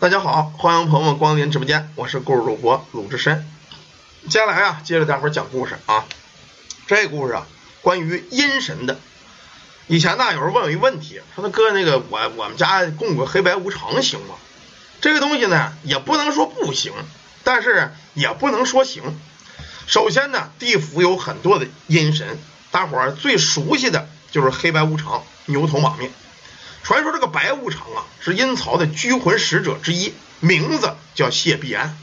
大家好，欢迎朋友们光临直播间，我是故事主播鲁智深。接下来啊，接着大伙儿讲故事啊。这故事啊，关于阴神的。以前呢，有人问我一个问题，说：“那哥，那个我我们家供个黑白无常行吗？”这个东西呢，也不能说不行，但是也不能说行。首先呢，地府有很多的阴神，大伙儿最熟悉的就是黑白无常、牛头马面。传说这个白无常啊，是阴曹的拘魂使者之一，名字叫谢必安。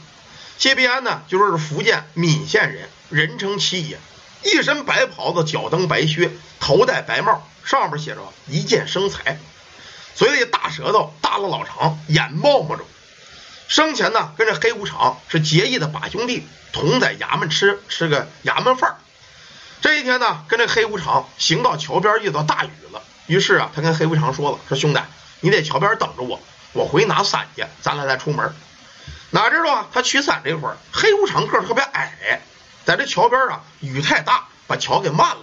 谢必安呢，就说是福建闽县人，人称七爷，一身白袍子，脚蹬白靴，头戴白帽，上面写着“一见生财”，嘴里大舌头，大了老长，眼冒冒着。生前呢，跟这黑无常是结义的把兄弟，同在衙门吃吃个衙门饭。这一天呢，跟这黑无常行到桥边，遇到大雨了。于是啊，他跟黑无常说了：“说兄弟，你在桥边等着我，我回拿伞去，咱俩再出门。”哪知道啊，他取伞这会儿，黑无常个儿特别矮，在这桥边啊，雨太大，把桥给漫了。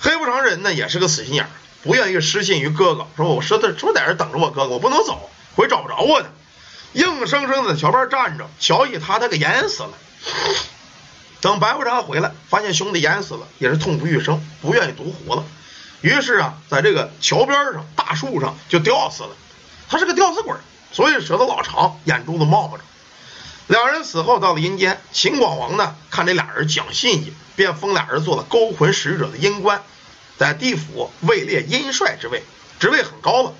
黑无常人呢，也是个死心眼，不愿意失信于哥哥，说：“我说的说在这等着我哥哥，我不能走，回找不着我呢。”硬生生在桥边站着，桥一塌，他给淹死了。等白无常回来，发现兄弟淹死了，也是痛不欲生，不愿意独活了。于是啊，在这个桥边上、大树上就吊死了。他是个吊死鬼，所以舌头老长，眼珠子冒冒着。两人死后到了阴间，秦广王呢看这俩人讲信义，便封俩人做了勾魂使者的阴官，在地府位列阴帅之位，职位很高了。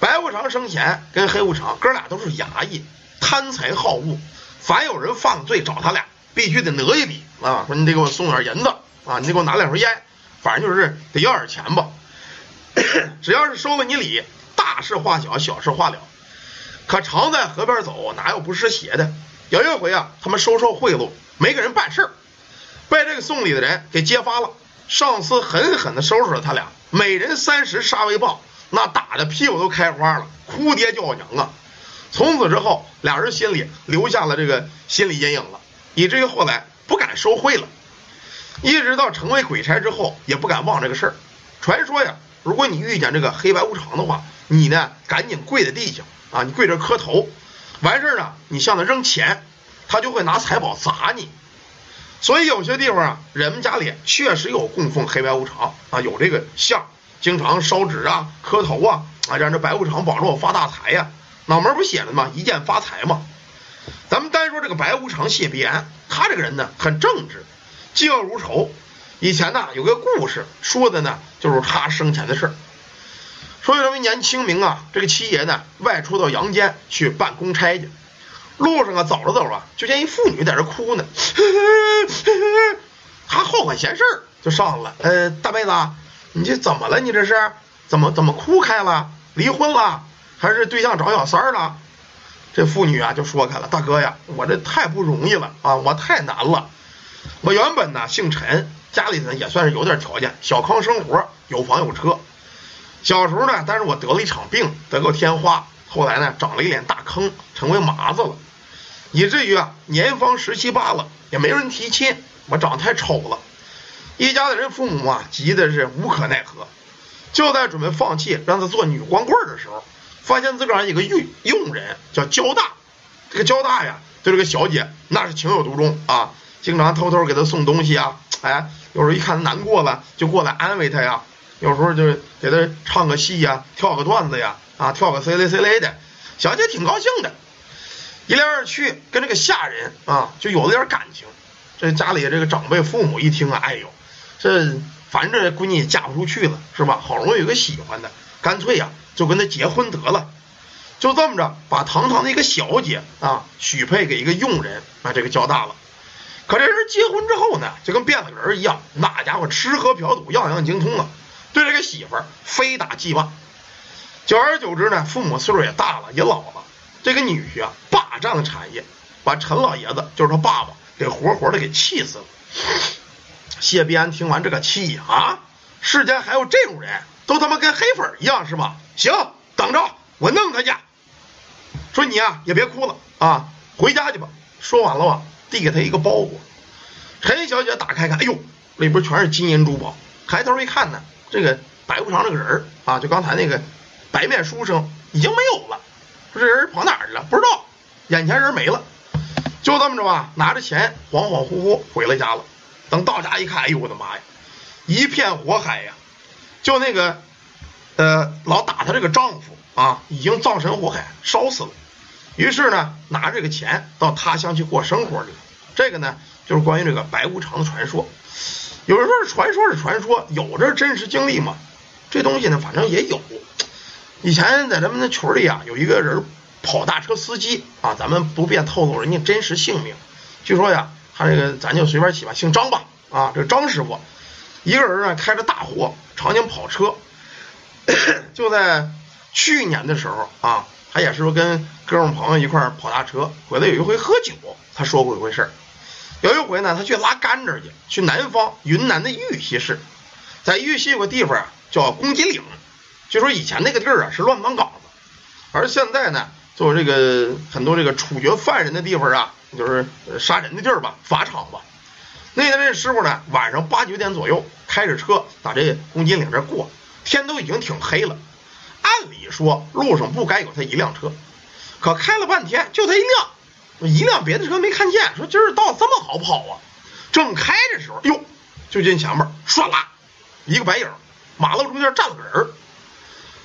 白无常生前跟黑无常哥俩都是衙役，贪财好物，凡有人犯罪找他俩，必须得讹一笔啊，说你得给我送点银子啊，你得给我拿两盒烟。反正就是得要点钱吧，只要是收了你礼，大事化小，小事化了。可常在河边走，哪有不湿鞋的？有一回啊，他们收受贿赂，没给人办事儿，被这个送礼的人给揭发了。上司狠狠地收拾了他俩，每人三十杀威棒，那打的屁股都开花了，哭爹叫娘啊！从此之后，俩人心里留下了这个心理阴影了，以至于后来不敢收贿了。一直到成为鬼差之后，也不敢忘这个事儿。传说呀，如果你遇见这个黑白无常的话，你呢赶紧跪在地下啊，你跪着磕头，完事儿呢，你向他扔钱，他就会拿财宝砸你。所以有些地方啊，人们家里确实有供奉黑白无常啊，有这个像，经常烧纸啊、磕头啊啊，让这白无常保证我发大财呀。脑门不写了吗？一键发财嘛。咱们单说这个白无常谢必安，他这个人呢很正直。嫉恶如仇。以前呢，有个故事说的呢，就是他生前的事儿。说有这么一年清明啊，这个七爷呢，外出到阳间去办公差去。路上啊，走着走着，就见一妇女在这哭呢。他好管闲事儿，就上了。呃，大妹子，你这怎么了？你这是怎么怎么哭开了？离婚了，还是对象找小三了？这妇女啊，就说开了：“大哥呀，我这太不容易了啊，我太难了。”我原本呢姓陈，家里呢也算是有点条件，小康生活，有房有车。小时候呢，但是我得了一场病，得过天花，后来呢长了一脸大坑，成为麻子了，以至于啊年方十七八了，也没人提亲。我长得太丑了，一家的人父母啊急的是无可奈何。就在准备放弃让他做女光棍的时候，发现自个儿一个佣佣人叫焦大，这个焦大呀对这个小姐那是情有独钟啊。经常偷偷给他送东西啊，哎，有时候一看他难过了，就过来安慰他呀。有时候就给他唱个戏呀，跳个段子呀，啊，跳个 C 嘞 C 嘞的，小姐挺高兴的。一来二去，跟这个下人啊，就有了点感情。这家里这个长辈父母一听啊，哎呦，这反正这闺女也嫁不出去了，是吧？好容易有个喜欢的，干脆呀，就跟他结婚得了。就这么着，把堂堂的一个小姐啊，许配给一个佣人，把这个交大了。可这人结婚之后呢，就跟变了个人一样，那家伙吃喝嫖赌样样精通啊，对这个媳妇儿非打即骂。久而久之呢，父母岁数也大了，也老了，这个女婿啊霸占了产业，把陈老爷子就是他爸爸给活活的给气死了。谢必安听完这个气啊，世间还有这种人，都他妈跟黑粉一样是吧？行，等着我弄他去。说你呀也别哭了啊，回家去吧。说完了吧。递给他一个包裹，陈小姐打开看，哎呦，里边全是金银珠宝。抬头一看呢，这个白无常这个人啊，就刚才那个白面书生已经没有了。说这人跑哪儿去了？不知道，眼前人没了。就这么着吧，拿着钱恍恍惚惚回了家了。等到家一看，哎呦我的妈呀，一片火海呀！就那个呃老打他这个丈夫啊，已经葬身火海，烧死了。于是呢，拿这个钱到他乡去过生活去。这个呢，就是关于这个白无常的传说。有人说是传说，是传说，有这真实经历吗？这东西呢，反正也有。以前在咱们那群里啊，有一个人。跑大车司机啊，咱们不便透露人家真实姓名。据说呀，他这个咱就随便起吧，姓张吧。啊，这张师傅一个人呢开着大货，常年跑车。就在去年的时候啊，他也是说跟哥们朋友一块跑大车，回来有一回喝酒，他说过一回事儿。有一回呢，他去拉甘蔗去，去南方云南的玉溪市，在玉溪有个地方叫公鸡岭，据说以前那个地儿啊是乱葬岗子，而现在呢。做这个很多这个处决犯人的地方啊，就是杀人的地儿吧，法场吧。那天这师傅呢，晚上八九点左右开着车打这公鸡岭这过，天都已经挺黑了。按理说路上不该有他一辆车，可开了半天就他一辆，一辆别的车没看见。说今儿道这么好跑啊？正开的时候，哟，就见前面唰啦一个白影，马路中间站了个人，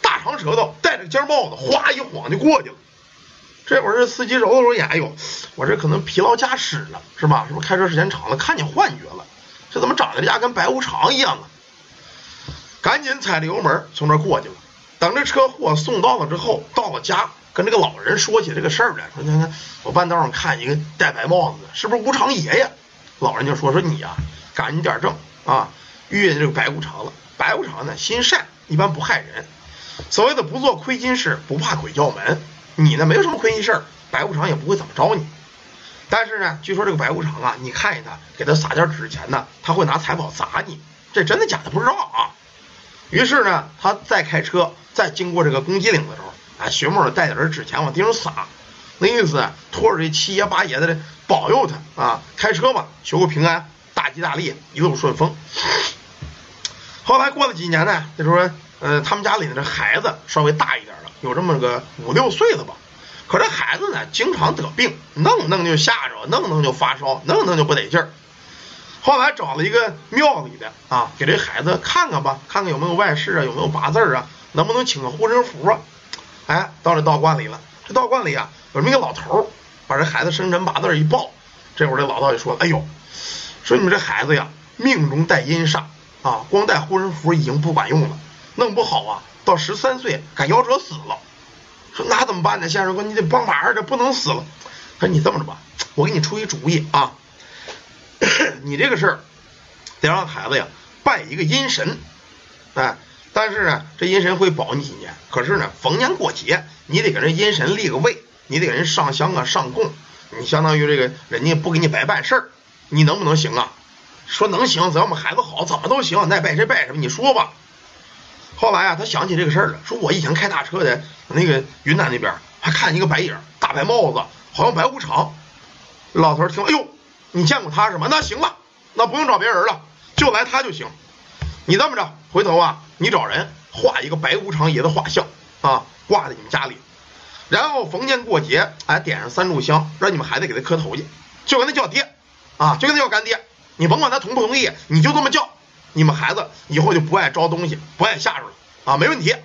大长舌头，戴着尖帽子，哗一晃就过去了。这会儿这司机揉了揉眼，哎呦，我这可能疲劳驾驶了，是吧？是不是开车时间长了，看见幻觉了？这怎么长得家跟白无常一样啊？赶紧踩着油门从这过去了。等这车货送到了之后，到了家，跟这个老人说起这个事儿来，说你看我半道上看一个戴白帽子的，是不是无常爷爷？老人就说说你呀，赶紧点正啊，遇见这个白无常了。白无常呢，心善，一般不害人。所谓的不做亏心事，不怕鬼叫门。你呢，没有什么亏心事儿，白无常也不会怎么着你。但是呢，据说这个白无常啊，你看见他，给他撒点纸钱呢，他会拿财宝砸你。这真的假的不知道啊。于是呢，他再开车，再经过这个公鸡岭的时候，啊，学梦的带点纸钱往地上撒，那意思托着这七爷八爷的保佑他啊，开车吧，求个平安，大吉大利，一路顺风。后来过了几年呢，就说，呃，他们家里的这孩子稍微大一点了。有这么个五六岁了吧，可这孩子呢，经常得病，弄弄就吓着，弄弄就发烧，弄弄就不得劲儿。后来找了一个庙里的啊，给这孩子看看吧，看看有没有外事啊，有没有八字啊，能不能请个护身符啊？哎，到这道观里了，这道观里啊，有这么一个老头儿，把这孩子生辰八字一报，这会儿这老道就说：“哎呦，说你们这孩子呀，命中带阴煞啊，光带护身符已经不管用了，弄不好啊。”到十三岁，赶夭折死了。说那怎么办呢？先生说你得帮忙，这不能死了。他说你这么着吧，我给你出一主意啊。你这个事儿得让孩子呀拜一个阴神，哎，但是呢，这阴神会保你几年。可是呢，逢年过节你得给人阴神立个位，你得给人上香啊上供。你相当于这个人家不给你白办事儿，你能不能行啊？说能行，只要我们孩子好，怎么都行。爱拜谁拜什么，你说吧。后来啊，他想起这个事儿了，说我以前开大车的那个云南那边，还看见一个白影，大白帽子，好像白无常。老头听，哎呦，你见过他是吗？那行了，那不用找别人了，就来他就行。你这么着，回头啊，你找人画一个白无常爷的画像啊，挂在你们家里，然后逢年过节，哎，点上三炷香，让你们孩子给他磕头去，就跟他叫爹啊，就跟他叫干爹，你甭管他同不同意，你就这么叫。你们孩子以后就不爱招东西，不爱吓着了啊，没问题。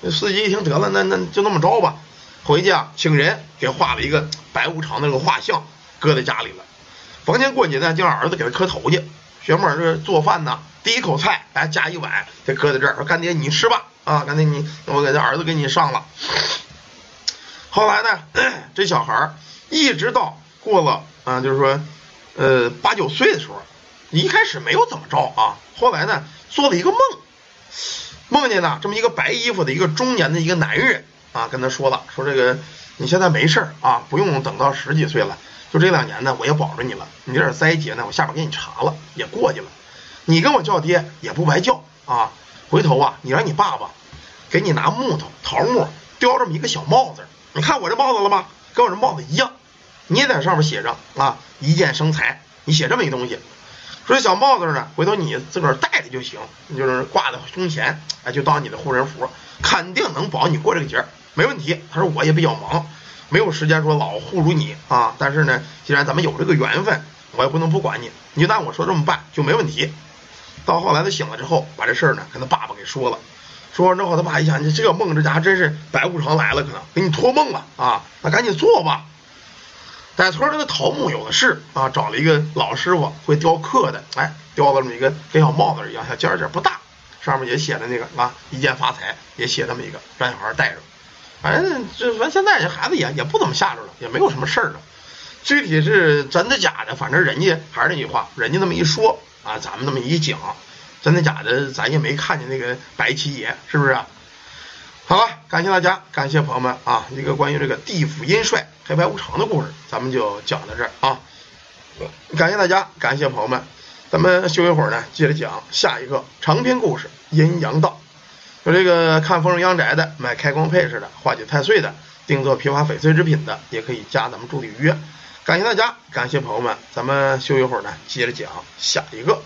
那司机一听得了，那那就那么着吧。回去啊，请人给画了一个白无常那个画像，搁在家里了。逢年过节呢，就让儿子给他磕头去。学妹这做饭呢，第一口菜哎夹一碗，就搁在这儿，说干爹你吃吧啊，干爹你我给这儿子给你上了。后来呢，这小孩一直到过了啊，就是说呃八九岁的时候。一开始没有怎么着啊，后来呢做了一个梦，梦见呢这么一个白衣服的一个中年的一个男人啊，跟他说了，说这个你现在没事儿啊，不用等到十几岁了，就这两年呢我也保着你了，你这点灾劫呢我下边给你查了也过去了，你跟我叫爹也不白叫啊，回头啊你让你爸爸给你拿木头桃木雕这么一个小帽子，你看我这帽子了吗？跟我这帽子一样，你也在上面写上啊一箭生财，你写这么一东西。说这小帽子呢，回头你自个儿戴着就行，你就是挂在胸前，哎，就当你的护身符，肯定能保你过这个节儿。没问题。他说我也比较忙，没有时间说老护住你啊。但是呢，既然咱们有这个缘分，我也不能不管你，你就按我说这么办就没问题。到后来他醒了之后，把这事儿呢跟他爸爸给说了。说完之后，他爸一想，你这个梦，这家伙真是白无常来了，可能给你托梦了啊！那赶紧做吧。在村里的桃木有的是啊，找了一个老师傅，会雕刻的，哎，雕了这么一个跟小帽子一样，小尖尖不大，上面也写的那个啊，一键发财，也写这么一个，让小孩戴着。反正这反正现在这孩子也也不怎么吓着了，也没有什么事儿了。具体是真的假的，反正人家还是那句话，人家那么一说啊，咱们那么一讲。真的假的，咱也没看见那个白七爷，是不是？好了，感谢大家，感谢朋友们啊！一个关于这个地府阴帅黑白无常的故事，咱们就讲到这儿啊！感谢大家，感谢朋友们，咱们休一会儿呢，接着讲下一个长篇故事《阴阳道》。有这个看风水阳宅的，买开光配饰的，化解太岁的，定做批发翡翠制品的，也可以加咱们助理预约。感谢大家，感谢朋友们，咱们休一会儿呢，接着讲下一个。